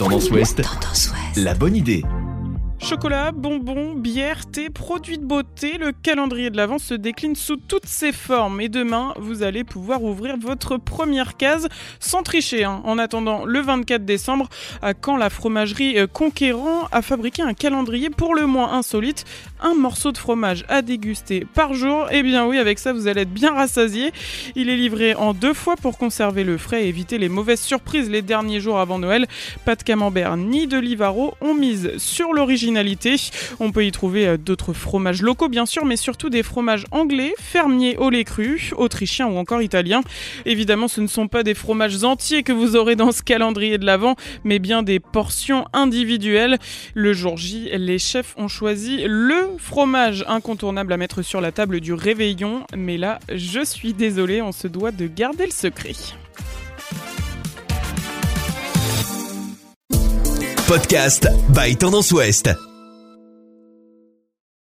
Tendance Ouest. La bonne idée. Chocolat, bonbons, bière, thé, produits de beauté, le calendrier de l'Avent se décline sous toutes ses formes. Et demain, vous allez pouvoir ouvrir votre première case sans tricher. hein. En attendant le 24 décembre, à quand la fromagerie euh, Conquérant a fabriqué un calendrier pour le moins insolite. Un morceau de fromage à déguster par jour. Eh bien oui, avec ça, vous allez être bien rassasié. Il est livré en deux fois pour conserver le frais et éviter les mauvaises surprises les derniers jours avant Noël. Pas de camembert ni de livaro. On mise sur l'originalité. On peut y trouver euh, d'autres fromages locaux, bien sûr, mais surtout des fromages anglais, fermiers au lait cru, autrichiens ou encore italiens. Évidemment, ce ne sont pas des fromages entiers que vous aurez dans ce calendrier de l'Avent, mais bien des portions individuelles. Le jour J, les chefs ont choisi le fromage incontournable à mettre sur la table du réveillon. Mais là, je suis désolée, on se doit de garder le secret. Podcast by Tendance Ouest.